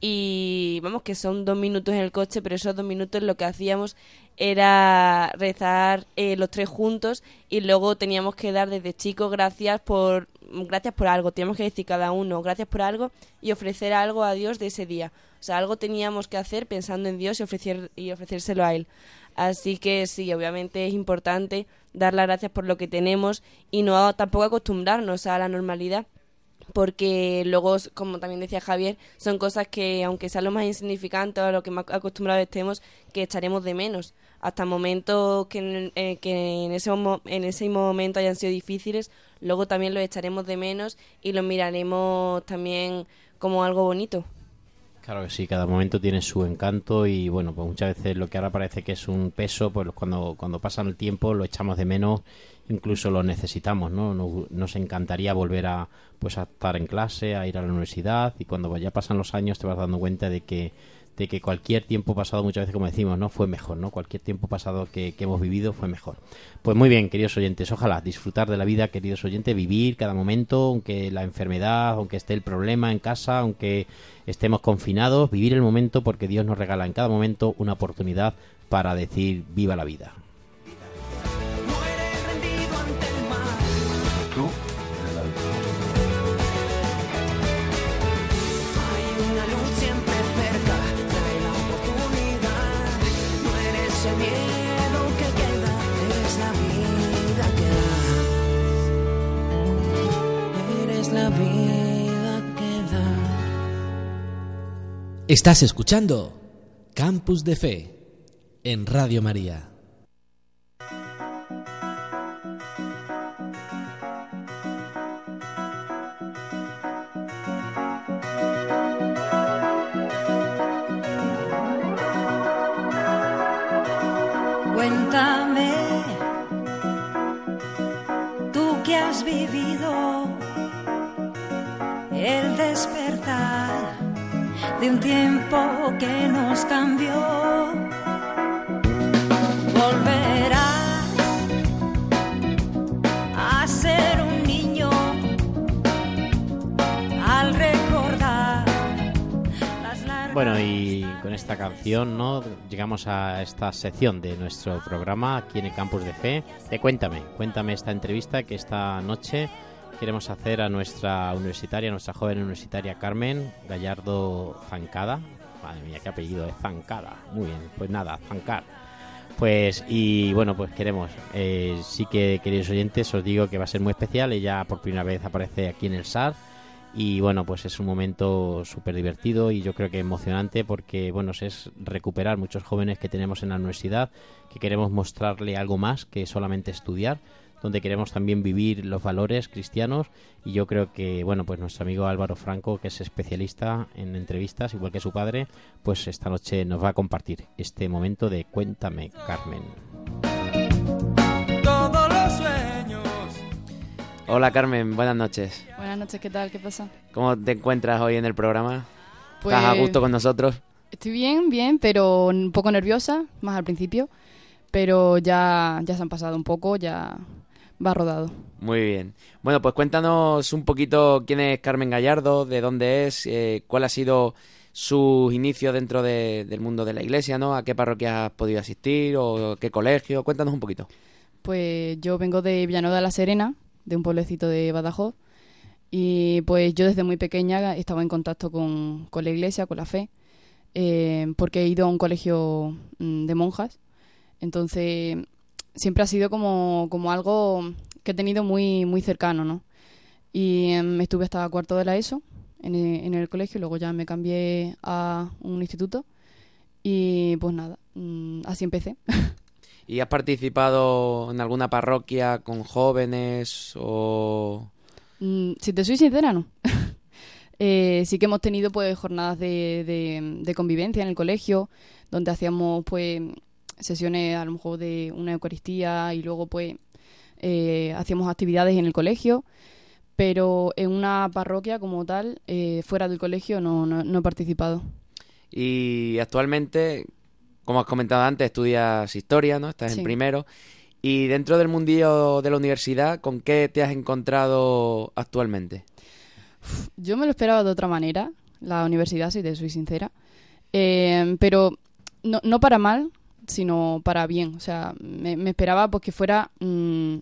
Y vamos, que son dos minutos en el coche, pero esos dos minutos lo que hacíamos era rezar eh, los tres juntos y luego teníamos que dar desde chicos gracias por gracias por algo, tenemos que decir cada uno gracias por algo y ofrecer algo a Dios de ese día. O sea, algo teníamos que hacer pensando en Dios y, ofrecer, y ofrecérselo a Él. Así que sí, obviamente es importante dar las gracias por lo que tenemos y no tampoco acostumbrarnos a la normalidad porque luego, como también decía Javier, son cosas que, aunque sean lo más insignificante o a lo que más acostumbrados estemos, que echaremos de menos. Hasta momentos que, en- eh, que en, ese, en ese momento hayan sido difíciles, luego también los echaremos de menos y los miraremos también como algo bonito. Claro que sí, cada momento tiene su encanto y bueno, pues muchas veces lo que ahora parece que es un peso, pues cuando, cuando pasa el tiempo lo echamos de menos, incluso lo necesitamos, ¿no? Nos, encantaría volver a pues a estar en clase, a ir a la universidad y cuando ya pasan los años te vas dando cuenta de que de que cualquier tiempo pasado, muchas veces como decimos, no fue mejor, ¿no? Cualquier tiempo pasado que, que hemos vivido fue mejor. Pues muy bien, queridos oyentes, ojalá disfrutar de la vida, queridos oyentes, vivir cada momento, aunque la enfermedad, aunque esté el problema en casa, aunque estemos confinados, vivir el momento porque Dios nos regala en cada momento una oportunidad para decir viva la vida. Estás escuchando Campus de Fe en Radio María. Cuéntame, tú que has vivido el despertar de un tiempo que nos cambió. Volverás a ser un niño al recordar las largas Bueno, y con esta canción, ¿no? Llegamos a esta sección de nuestro programa aquí en el Campus de Fe. Cuéntame, cuéntame esta entrevista que esta noche queremos hacer a nuestra universitaria, nuestra joven universitaria Carmen Gallardo Zancada. Madre mía, qué apellido es Zancada. Muy bien, pues nada, Zancar. Pues, y bueno, pues queremos, eh, sí que queridos oyentes, os digo que va a ser muy especial. Ella por primera vez aparece aquí en el SAR y bueno, pues es un momento súper divertido y yo creo que emocionante porque, bueno, es recuperar muchos jóvenes que tenemos en la universidad, que queremos mostrarle algo más que solamente estudiar, donde queremos también vivir los valores cristianos y yo creo que, bueno, pues nuestro amigo Álvaro Franco, que es especialista en entrevistas, igual que su padre, pues esta noche nos va a compartir este momento de Cuéntame, Carmen. Todos los sueños. Hola Carmen, buenas noches. Buenas noches, ¿qué tal? ¿Qué pasa? ¿Cómo te encuentras hoy en el programa? Pues- ¿Estás a gusto con nosotros? Estoy bien, bien, pero un poco nerviosa, más al principio. Pero ya, ya se han pasado un poco, ya va rodado. Muy bien. Bueno, pues cuéntanos un poquito quién es Carmen Gallardo, de dónde es, eh, cuál ha sido sus inicios dentro de- del mundo de la iglesia, ¿no? ¿A qué parroquia has podido asistir o qué colegio? Cuéntanos un poquito. Pues yo vengo de Villanueva de la Serena, de un pueblecito de Badajoz. Y pues yo desde muy pequeña estaba en contacto con, con la iglesia, con la fe, eh, porque he ido a un colegio mm, de monjas. Entonces siempre ha sido como, como algo que he tenido muy, muy cercano, ¿no? Y em, estuve hasta cuarto de la ESO en el, en el colegio, luego ya me cambié a un instituto y pues nada, mm, así empecé. ¿Y has participado en alguna parroquia con jóvenes o...? Mm, si te soy sincera, no. Eh, sí que hemos tenido pues jornadas de, de- de convivencia en el colegio, donde hacíamos pues sesiones a lo mejor de una Eucaristía y luego pues eh, hacíamos actividades en el colegio, pero en una parroquia como tal, eh, fuera del colegio, no, no, no he participado. Y actualmente, como has comentado antes, estudias historia, ¿no? Estás Sí. en primero. Y dentro del mundillo de la universidad, ¿con qué te has encontrado actualmente? Yo me lo esperaba de otra manera, la universidad, si te soy sincera. Eh, pero no, no para mal, sino para bien. O sea, me, esperaba pues, que fuera mm,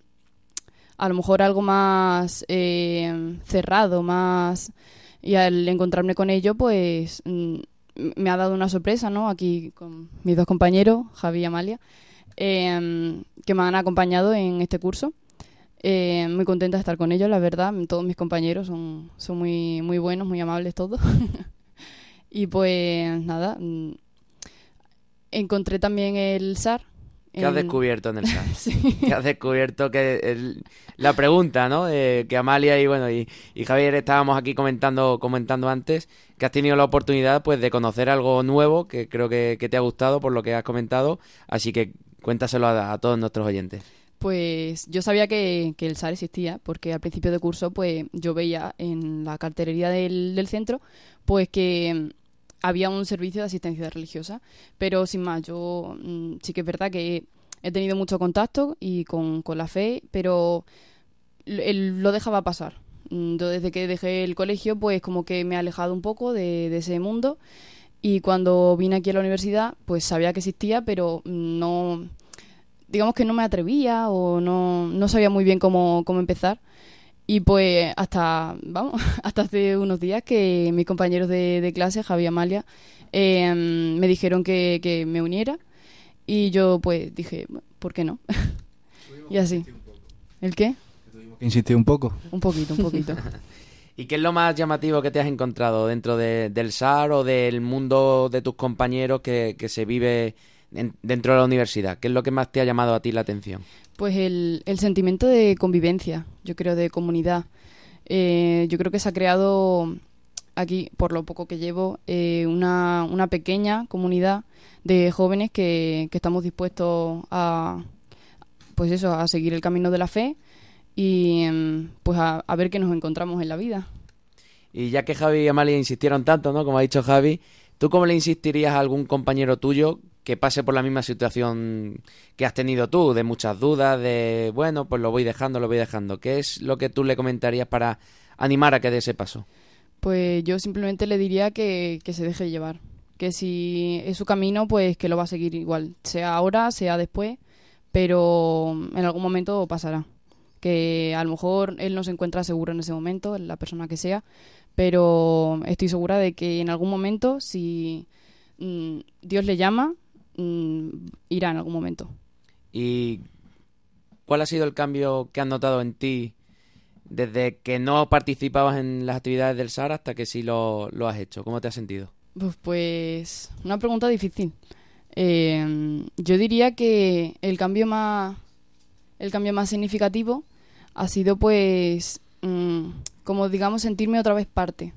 a lo mejor algo más eh, cerrado, más... Y al encontrarme con ello, pues mm, me ha dado una sorpresa, ¿no? Aquí con mis dos compañeros, Javi y Amalia, eh, que me han acompañado en este curso. Eh, muy contenta de estar con ellos, la verdad. Todos mis compañeros son, son muy, muy buenos, muy amables todos. y pues nada, mm, encontré también el SAR. ¿Qué has descubierto en el SAR? ¿Qué has descubierto? que el- La pregunta, ¿no? Eh, que Amalia y bueno y, y Javier estábamos aquí comentando comentando antes que has tenido la oportunidad pues de conocer algo nuevo que creo que, que te ha gustado por lo que has comentado. Así que cuéntaselo a, a todos nuestros oyentes. Pues yo sabía que, que el SAR existía, porque al principio de curso pues yo veía en la cartelería del, del centro pues que había un servicio de asistencia religiosa, pero sin más, yo mm, sí que es verdad que he tenido mucho contacto y con, con la fe, pero él lo dejaba pasar. Mm, Yo desde que dejé el colegio pues como que me he alejado un poco de, de ese mundo y cuando vine aquí a la universidad pues sabía que existía, pero no digamos que no me atrevía o no, no sabía muy bien cómo, cómo empezar. Y pues hasta, vamos, hasta hace unos días que mis compañeros de, de clase, Javi y Amalia, eh, me dijeron que, que me uniera. Y yo pues dije, "Bueno, ¿por qué no? y así. ¿El qué? Insistí un poco. Un poquito, un poquito. ¿Y qué es lo más llamativo que te has encontrado dentro de- del SAR o del mundo de tus compañeros que, que se vive en- dentro de la universidad? ¿Qué es lo que más te ha llamado a ti la atención? Pues el, el sentimiento de convivencia, yo creo, de comunidad. Eh, yo creo que se ha creado aquí, por lo poco que llevo, eh, una, pequeña comunidad de jóvenes que, que estamos dispuestos a, pues eso, a seguir el camino de la fe y em, pues a, a ver qué nos encontramos en la vida. Y ya que Javi y Amalia insistieron tanto, ¿no? Como ha dicho Javi, ¿tú cómo le insistirías a algún compañero tuyo que pase por la misma situación que has tenido tú, de muchas dudas, de, bueno, pues lo voy dejando, lo voy dejando? ¿Qué es lo que tú le comentarías para animar a que dé ese paso? Pues yo simplemente le diría que, que se deje llevar. Que si es su camino, pues que lo va a seguir igual. Sea ahora, sea después, pero en algún momento pasará. Que a lo mejor él no se encuentra seguro en ese momento, la persona que sea, pero estoy segura de que en algún momento, si mm, Dios le llama, mm, irá en algún momento. ¿Y cuál ha sido el cambio que has notado en ti desde que no participabas en las actividades del SAR hasta que sí lo, lo has hecho? ¿Cómo te has sentido? Uf, Pues una pregunta difícil. Eh, yo diría que el cambio más el cambio más significativo ha sido pues mm, como digamos sentirme otra vez parte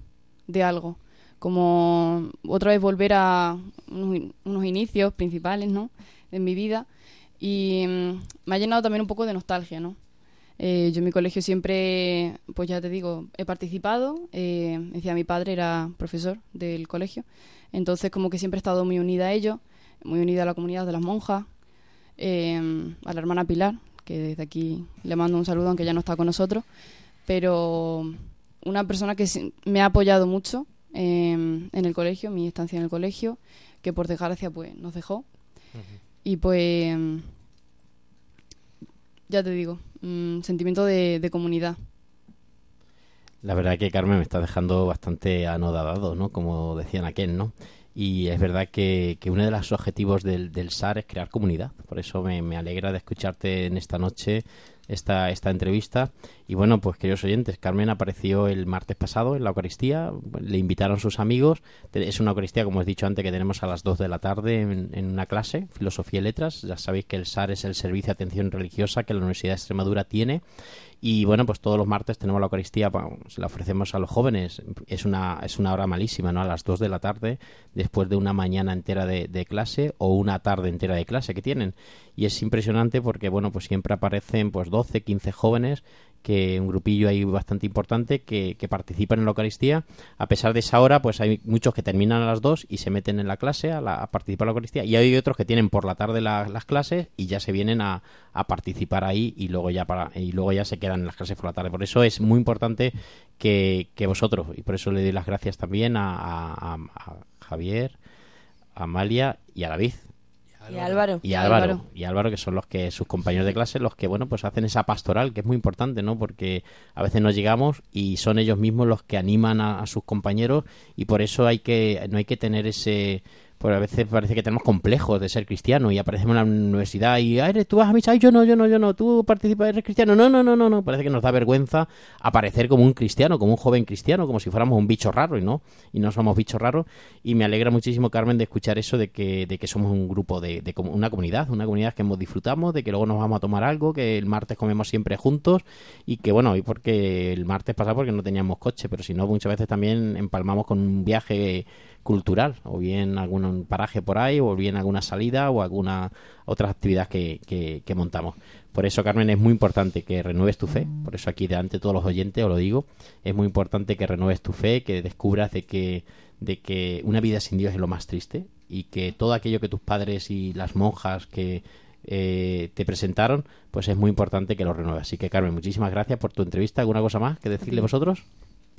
de algo como otra vez volver a unos, unos inicios principales no en mi vida. Y mm, me ha llenado también un poco de nostalgia no Eh, yo en mi colegio siempre pues ya te digo he participado. Eh, decía mi padre era profesor del colegio. Entonces como que siempre he estado muy unida a ello muy unida a la comunidad de las monjas eh, a la hermana Pilar, que desde aquí le mando un saludo aunque ya no está con nosotros, pero una persona que me ha apoyado mucho eh, en el colegio, mi estancia en el colegio, que por desgracia pues nos dejó. Y pues, ya te digo, mm, sentimiento de, de comunidad. La verdad que Carmen me está dejando bastante anodadado, ¿no? Como decían aquel, ¿no? Y es verdad que, que uno de los objetivos del, del SAR es crear comunidad. Por eso me, me alegra de escucharte en esta noche esta, esta entrevista. Y bueno, pues queridos oyentes, Carmen apareció el martes pasado en la Eucaristía, le invitaron sus amigos. Es una Eucaristía, como os he dicho antes, que tenemos a las 2 de la tarde en, en una clase, Filosofía y Letras. Ya sabéis que el SAR es el Servicio de Atención Religiosa que la Universidad de Extremadura tiene. Y bueno, pues todos los martes tenemos la Eucaristía, se la ofrecemos a los jóvenes. Es una, es una hora malísima, ¿no? A las 2 de la tarde, después de una mañana entera de, de clase o una tarde entera de clase que tienen. Y es impresionante porque, bueno, pues siempre aparecen pues 12, 15 jóvenes que un grupillo ahí bastante importante que, que participan en la Eucaristía. A pesar de esa hora, pues hay muchos que terminan a las 2 y se meten en la clase a, la- a participar en la Eucaristía. Y hay otros que tienen por la tarde la- las clases y ya se vienen a, a participar ahí y luego ya para y luego ya se quedan en las clases por la tarde. Por eso es muy importante que, que vosotros, y por eso le doy las gracias también a- a Javier, a Amalia y a David. Y Álvaro. y Álvaro, y Álvaro que son los que sus compañeros de clase los que bueno pues hacen esa pastoral que es muy importante no porque a veces no llegamos y son ellos mismos los que animan a, a sus compañeros y por eso hay que no hay que tener ese pues a veces parece que tenemos complejos de ser cristiano y aparecemos en la universidad y "Ah, eres tú vas a misa y yo no yo no yo no tú participas eres cristiano no no no no no. Parece que nos da vergüenza aparecer como un cristiano como un joven cristiano como si fuéramos un bicho raro y no y no somos bichos raros. Y me alegra muchísimo Carmen de escuchar eso de que de que somos un grupo de, de una comunidad una comunidad que hemos disfrutamos de que luego nos vamos a tomar algo que el martes comemos siempre juntos y que bueno hoy porque el martes pasado porque no teníamos coche pero si no muchas veces también empalmamos con un viaje cultural o bien algún paraje por ahí o bien alguna salida o alguna otra actividad que, que, que montamos por eso Carmen es muy importante que renueves tu fe por eso aquí delante de todos los oyentes os lo digo es muy importante que renueves tu fe que descubras de que de que una vida sin Dios es lo más triste y que todo aquello que tus padres y las monjas que eh, te presentaron, pues es muy importante que lo renueves. Así que Carmen, muchísimas gracias por tu entrevista. ¿Alguna cosa más que decirle vosotros?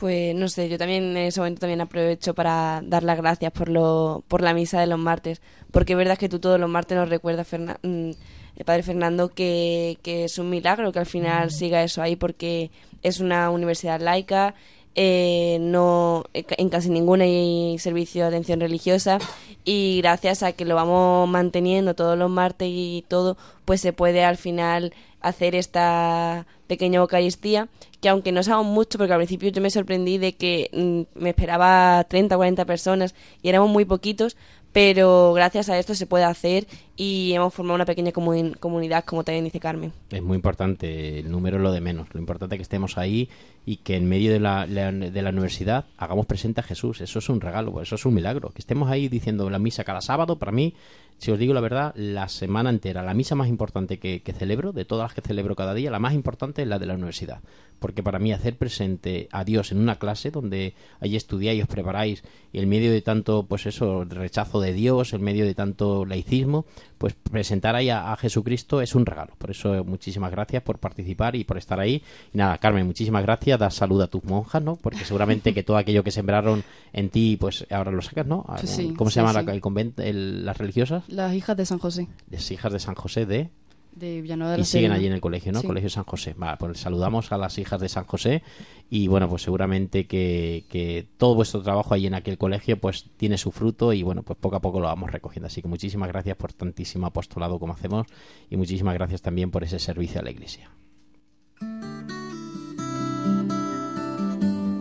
Pues no sé, yo también en ese momento también aprovecho para dar las gracias por lo por la misa de los martes, porque es verdad que tú todos los martes nos recuerdas, Ferna- mm, el Padre Fernando, que, que es un milagro que al final siga eso ahí, porque es una universidad laica, eh, no en casi ninguna hay servicio de atención religiosa y gracias a que lo vamos manteniendo todos los martes y todo, pues se puede al final hacer esta pequeña Eucaristía que aunque no sabemos mucho, porque al principio yo me sorprendí de que mm, me esperaba 30 o 40 personas y éramos muy poquitos, pero gracias a esto se puede hacer y hemos formado una pequeña comun- comunidad, como también dice Carmen. Es muy importante, el número es lo de menos. Lo importante es que estemos ahí y que en medio de la, la- de la universidad hagamos presente a Jesús. Eso es un regalo, eso es un milagro. Que estemos ahí diciendo la misa cada sábado, para mí, si os digo la verdad, la semana entera, la misa más importante que, que celebro, de todas las que celebro cada día, la más importante es la de la universidad. Porque para mí hacer presente a Dios en una clase donde ahí estudiáis, os preparáis, y en medio de tanto, pues eso, rechazo de Dios, en medio de tanto laicismo, pues presentar ahí a, a Jesucristo es un regalo. Por eso muchísimas gracias por participar y por estar ahí. Y nada, Carmen, muchísimas gracias. Da salud a tus monjas, ¿no? Porque seguramente que todo aquello que sembraron en ti, pues ahora lo sacas, ¿no? Sí, ¿Cómo se sí, llama sí. la- el convento, el- las religiosas? Las hijas de San José, Las hijas de San José de... de Villanueva de Y siguen Serena. allí en el colegio, ¿no? Sí. Colegio San José. Vale, pues saludamos a las hijas de San José y bueno, pues seguramente que, que todo vuestro trabajo allí en aquel colegio pues tiene su fruto y bueno, pues poco a poco lo vamos recogiendo. Así que muchísimas gracias por tantísimo apostolado como hacemos y muchísimas gracias también por ese servicio a la iglesia.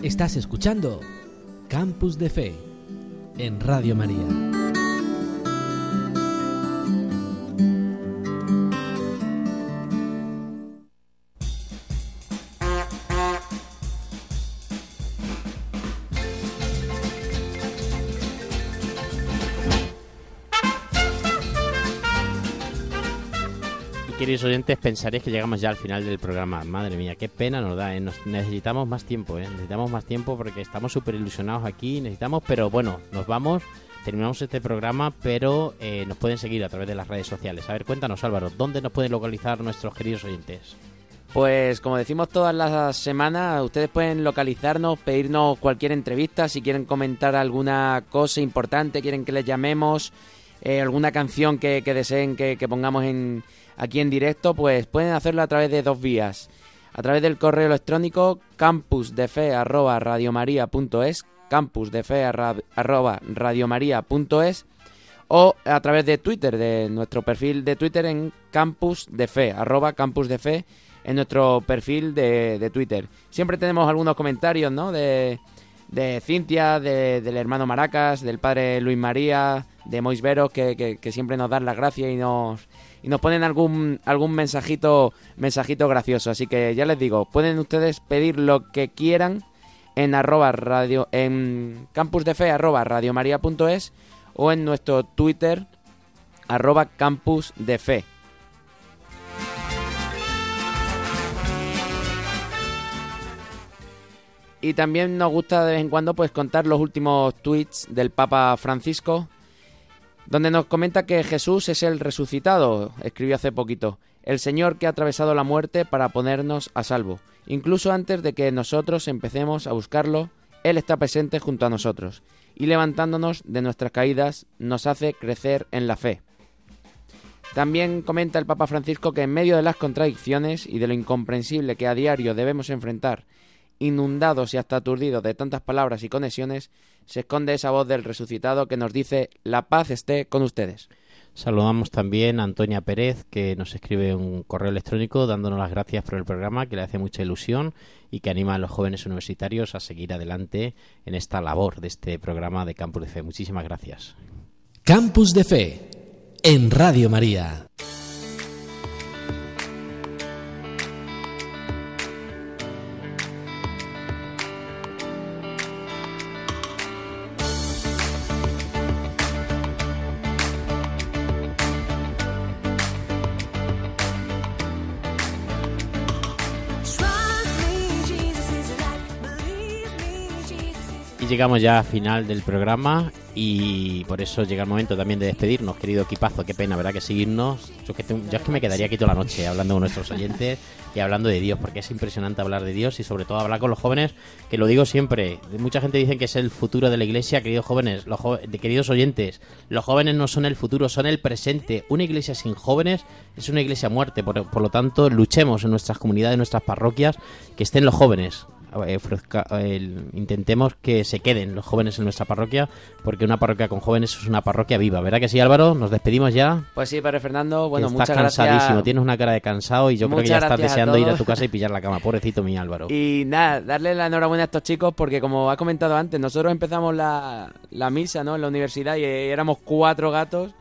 Estás escuchando Campus de Fe en Radio María. Queridos oyentes, pensaréis que llegamos ya al final del programa. Madre mía, qué pena nos da, ¿eh? Nos- necesitamos más tiempo, ¿eh? Necesitamos más tiempo porque estamos súper ilusionados aquí, necesitamos, pero bueno, nos vamos, terminamos este programa, pero eh, nos pueden seguir a través de las redes sociales. A ver, cuéntanos Álvaro, ¿dónde nos pueden localizar nuestros queridos oyentes? Pues como decimos todas las semanas, ustedes pueden localizarnos, pedirnos cualquier entrevista, si quieren comentar alguna cosa importante, quieren que les llamemos, eh, alguna canción que, deseen que, pongamos en, aquí en directo, pues pueden hacerlo a través de dos vías. A través del correo electrónico campusdefe@radiomaria.es, campusdefe@radiomaria.es o a través de Twitter, de nuestro perfil de Twitter en Campus de arroba Campus de en nuestro perfil de, de Twitter. Siempre tenemos algunos comentarios, ¿no? De, de Cintia, de- del hermano Maracas, del padre Luis María, de Mois Veros, que, que- que siempre nos dan las gracias y nos, y nos ponen algún, algún mensajito, mensajito gracioso. Así que ya les digo, pueden ustedes pedir lo que quieran en arroba radio, en campusdefe arroba radiomaria.es o en nuestro Twitter arroba campusdefe. Y también nos gusta de vez en cuando pues contar los últimos tweets del Papa Francisco, donde nos comenta que Jesús es el resucitado, escribió hace poquito, el Señor que ha atravesado la muerte para ponernos a salvo. Incluso antes de que nosotros empecemos a buscarlo, Él está presente junto a nosotros y levantándonos de nuestras caídas nos hace crecer en la fe. También comenta el Papa Francisco que en medio de las contradicciones y de lo incomprensible que a diario debemos enfrentar, inundados y hasta aturdidos de tantas palabras y conexiones, se esconde esa voz del resucitado que nos dice la paz esté con ustedes. Saludamos también a Antonia Pérez, que nos escribe un correo electrónico dándonos las gracias por el programa, que le hace mucha ilusión y que anima a los jóvenes universitarios a seguir adelante en esta labor de este programa de Campus de Fe. Muchísimas gracias. Campus de Fe en Radio María. Llegamos ya al final del programa y por eso llega el momento también de despedirnos, querido equipazo. Qué pena, ¿verdad? Que seguirnos. Yo, es que me quedaría aquí toda la noche hablando con nuestros oyentes y hablando de Dios, porque es impresionante hablar de Dios y sobre todo hablar con los jóvenes, que lo digo siempre. Mucha gente dice que es el futuro de la iglesia, queridos jóvenes, los queridos oyentes. Los jóvenes no son el futuro, son el presente. Una iglesia sin jóvenes es una iglesia muerte. Por, por lo tanto, luchemos en nuestras comunidades, en nuestras parroquias, que estén los jóvenes. Eh, ofrezca- el- intentemos que se queden los jóvenes en nuestra parroquia, porque una parroquia con jóvenes es una parroquia viva. ¿Verdad que sí, Álvaro? Nos despedimos ya. Pues sí, Padre Fernando, bueno, estás muchas cansadísimo, gracias. tienes una cara de cansado y yo creo que Muchas ya estás deseando ir a tu casa y pillar la cama. Pobrecito mi Álvaro. Y nada, darle la enhorabuena a estos chicos porque como ha comentado antes, nosotros empezamos la, la misa ¿no? en la universidad y éramos cuatro gatos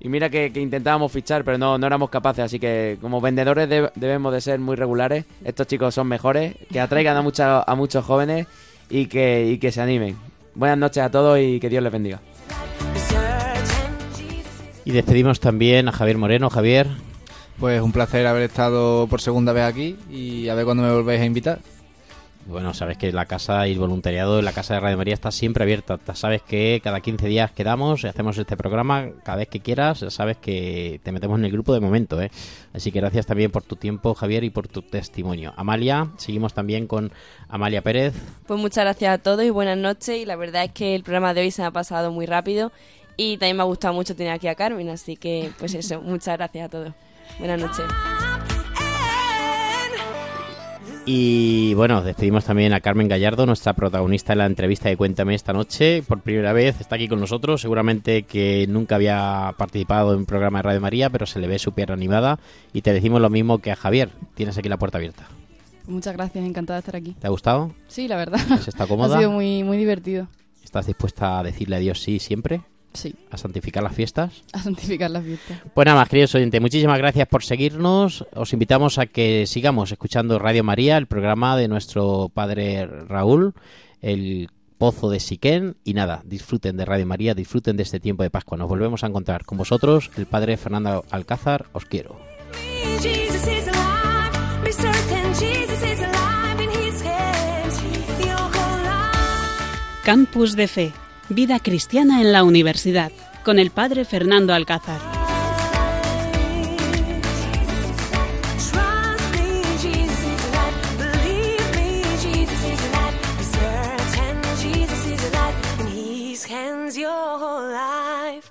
y mira que, que intentábamos fichar, pero no, no éramos capaces, así que como vendedores de- debemos de ser muy regulares. Estos chicos son mejores, que atraigan a, mucha- a muchos jóvenes y que, y que se animen. Buenas noches a todos y que Dios les bendiga. Y despedimos también a Javier Moreno. Javier, Pues un placer haber estado por segunda vez aquí y a ver cuándo me volvéis a invitar. Bueno, sabes que la casa y el voluntariado en la casa de Radio María está siempre abierta. Ta- Sabes que cada 15 días quedamos y hacemos este programa cada vez que quieras. Sabes que te metemos en el grupo de momento, ¿eh? Así que gracias también por tu tiempo, Javier, y por tu testimonio. Amalia, seguimos también con Amalia Pérez. Pues muchas gracias a todos y buenas noches. Y la verdad es que el programa de hoy se ha pasado muy rápido. Y también me ha gustado mucho tener aquí a Carmen. Así que, pues eso, muchas gracias a todos. Buenas noches. Y bueno, despedimos también a Carmen Gallardo, nuestra protagonista en la entrevista de Cuéntame esta noche. Por primera vez está aquí con nosotros. Seguramente que nunca había participado en un programa de Radio María, pero se le ve súper animada. Y te decimos lo mismo que a Javier. Tienes aquí la puerta abierta. Muchas gracias, encantada de estar aquí. ¿Te ha gustado? Sí, la verdad. ¿Has estado cómoda? Ha sido muy, muy divertido. ¿Estás dispuesta a decirle a Dios sí siempre? Sí, ¿A santificar las fiestas? a santificar la fiesta. Pues nada más, queridos oyentes, muchísimas gracias por seguirnos. Os invitamos a que sigamos escuchando Radio María, el programa de nuestro padre Raúl, el Pozo de Siquén. Y nada, disfruten de Radio María, disfruten de este tiempo de Pascua. Nos volvemos a encontrar con vosotros, el padre Fernando Alcázar. Os quiero. Campus de Fe, Vida Cristiana en la Universidad, con el Padre Fernando Alcázar.